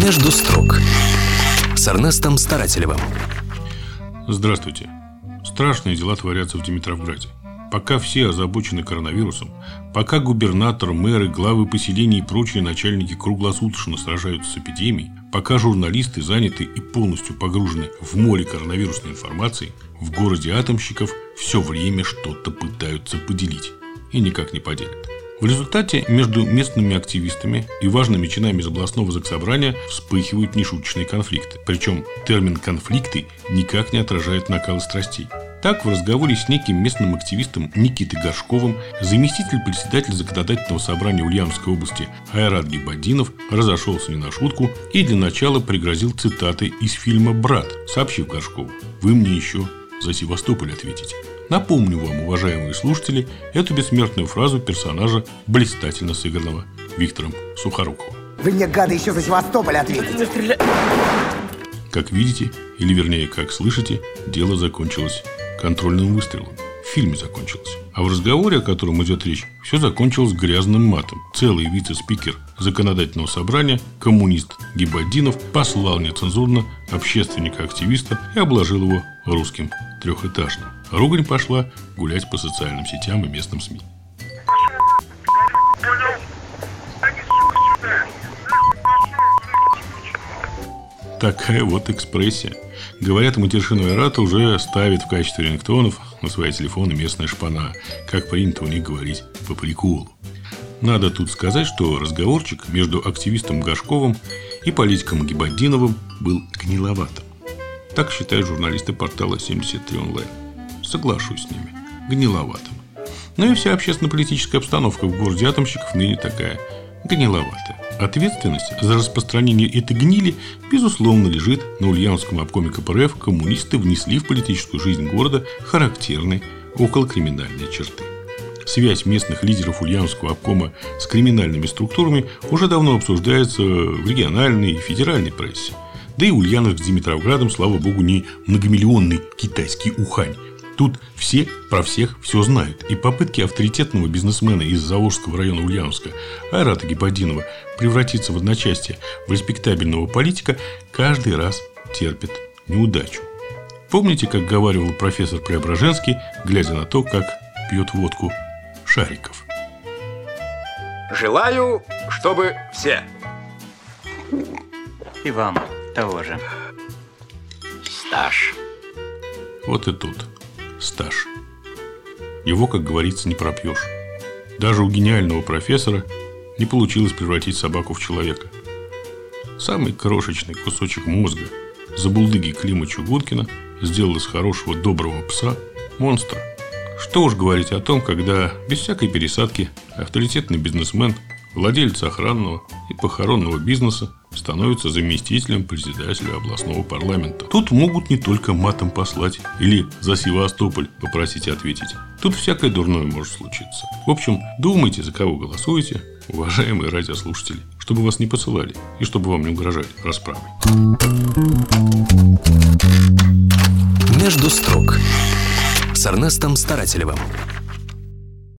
Между строк с Эрнестом Старателевым. Здравствуйте. Страшные дела творятся в Димитровграде. Пока все озабочены коронавирусом, пока губернатор, мэры, главы поселений и прочие начальники круглосуточно сражаются с эпидемией, пока журналисты заняты и полностью погружены в море коронавирусной информации, в городе атомщиков все время что-то пытаются поделить и никак не поделят. В результате между местными активистами и важными чинами из областного заксобрания вспыхивают нешуточные конфликты. Причем термин «конфликты» никак не отражает накалы страстей. Так, в разговоре с неким местным активистом Никитой Горшковым заместитель председателя законодательного собрания Ульяновской области Айрат Гибадинов разошелся не на шутку и для начала пригрозил цитатой из фильма «Брат», сообщив Горшкову «Вы мне еще за Севастополь ответите». Напомню вам, уважаемые слушатели, эту бессмертную фразу персонажа, блистательно сыгранного Виктором Сухоруковым. Вы мне, гады, еще за Севастополь ответите. Как видите, или вернее, как слышите, дело закончилось контрольным выстрелом. В фильме закончилось. А в разговоре, о котором идет речь, все закончилось грязным матом. Целый вице-спикер законодательного собрания, коммунист Гибаддинов, послал нецензурно общественника-активиста и обложил его русским трехэтажным. Ругань пошла гулять по социальным сетям и местным СМИ. Такая вот экспрессия. Говорят, матершину Айрата уже ставит в качестве рингтонов на свои телефоны местная шпана, как принято у них говорить по приколу. Надо тут сказать, что разговорчик между активистом Гашковым и политиком Гибаддиновым был гниловатым. Так считают журналисты портала 73 онлайн. Соглашусь с ними. Гниловатым. Но и вся общественно-политическая обстановка в городе атомщиков ныне такая гниловатая. Ответственность за распространение этой гнили, безусловно, лежит на Ульяновском обкоме КПРФ. Коммунисты внесли в политическую жизнь города характерные околокриминальные черты. Связь местных лидеров Ульяновского обкома с криминальными структурами уже давно обсуждается в региональной и федеральной прессе. Да и Ульяновск с Димитровградом, слава богу, не многомиллионный китайский Ухань, Тут все про всех все знают. И попытки авторитетного бизнесмена из Заволжского района Ульяновска Айрата Гиподинова превратиться в одночасье в респектабельного политика каждый раз терпит неудачу. Помните, как говаривал профессор Преображенский, глядя на то, как пьет водку Шариков? Желаю, чтобы все. И вам того же. Стаж. Вот и тут стаж. Его, как говорится, не пропьешь. Даже у гениального профессора не получилось превратить собаку в человека. Самый крошечный кусочек мозга забулдыги Клима Чугункина сделал из хорошего доброго пса монстра. Что уж говорить о том, когда без всякой пересадки авторитетный бизнесмен, владелец охранного и похоронного бизнеса становится заместителем председателя областного парламента. Тут могут не только матом послать или за Севастополь попросить ответить. Тут всякое дурное может случиться. В общем, думайте, за кого голосуете, уважаемые радиослушатели, чтобы вас не посылали и чтобы вам не угрожали расправой. Между строк с Эрнестом Старателевым.